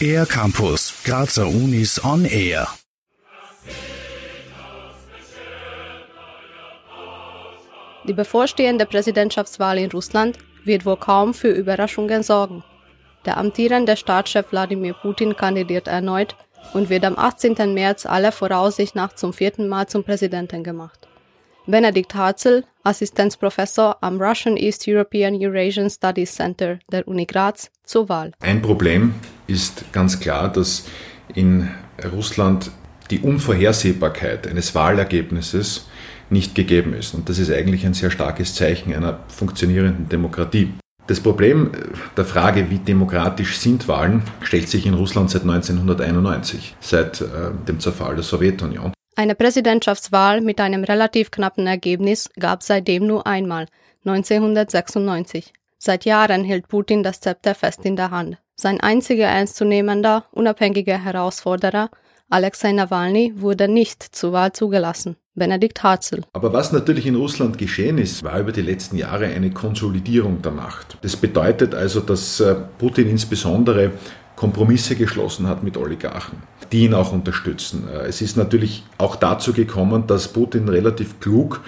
Air Campus, Grazer Unis on Air. Die bevorstehende Präsidentschaftswahl in Russland wird wohl kaum für Überraschungen sorgen. Der amtierende Staatschef Wladimir Putin kandidiert erneut und wird am 18. März aller Voraussicht nach zum vierten Mal zum Präsidenten gemacht. Benedikt Harzel, Assistenzprofessor am Russian East European Eurasian Studies Center der Uni Graz, zur Wahl. Ein Problem ist ganz klar, dass in Russland die Unvorhersehbarkeit eines Wahlergebnisses nicht gegeben ist. Und das ist eigentlich ein sehr starkes Zeichen einer funktionierenden Demokratie. Das Problem der Frage, wie demokratisch sind Wahlen, stellt sich in Russland seit 1991, seit äh, dem Zerfall der Sowjetunion. Eine Präsidentschaftswahl mit einem relativ knappen Ergebnis gab seitdem nur einmal, 1996. Seit Jahren hält Putin das Zepter fest in der Hand. Sein einziger ernstzunehmender, unabhängiger Herausforderer, Alexei Nawalny, wurde nicht zur Wahl zugelassen. Benedikt Harzel. Aber was natürlich in Russland geschehen ist, war über die letzten Jahre eine Konsolidierung der Macht. Das bedeutet also, dass äh, Putin insbesondere Kompromisse geschlossen hat mit Oligarchen, die ihn auch unterstützen. Äh, es ist natürlich auch dazu gekommen, dass Putin relativ klug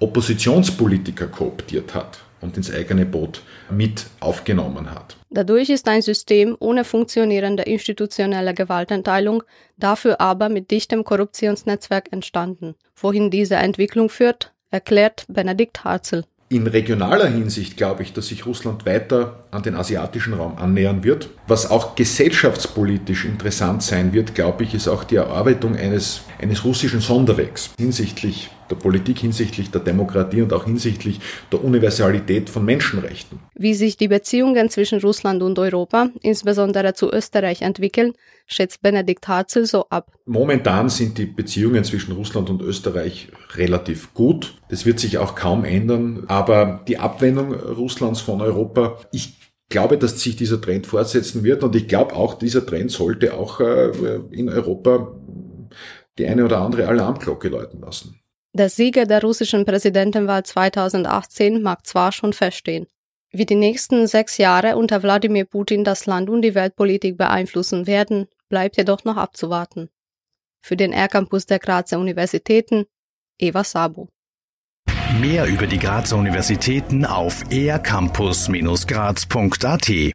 Oppositionspolitiker kooptiert hat und ins eigene Boot mit aufgenommen hat. Dadurch ist ein System ohne funktionierende institutionelle Gewaltenteilung, dafür aber mit dichtem Korruptionsnetzwerk entstanden. Wohin diese Entwicklung führt, erklärt Benedikt Harzel. In regionaler Hinsicht glaube ich, dass sich Russland weiter an den asiatischen Raum annähern wird. Was auch gesellschaftspolitisch interessant sein wird, glaube ich, ist auch die Erarbeitung eines, eines russischen Sonderwegs hinsichtlich der Politik, hinsichtlich der Demokratie und auch hinsichtlich der Universalität von Menschenrechten. Wie sich die Beziehungen zwischen Russland und Europa, insbesondere zu Österreich, entwickeln, schätzt Benedikt Harzel so ab. Momentan sind die Beziehungen zwischen Russland und Österreich relativ gut. Das wird sich auch kaum ändern. Aber die Abwendung Russlands von Europa, ich glaube, dass sich dieser Trend fortsetzen wird und ich glaube auch, dieser Trend sollte auch äh, in Europa die eine oder andere Alarmglocke läuten lassen. Der Sieger der russischen Präsidentenwahl 2018 mag zwar schon feststehen. Wie die nächsten sechs Jahre unter Wladimir Putin das Land und die Weltpolitik beeinflussen werden, bleibt jedoch noch abzuwarten. Für den R-Campus der Grazer Universitäten, Eva Sabo. Mehr über die Grazer Universitäten auf ercampus-graz.at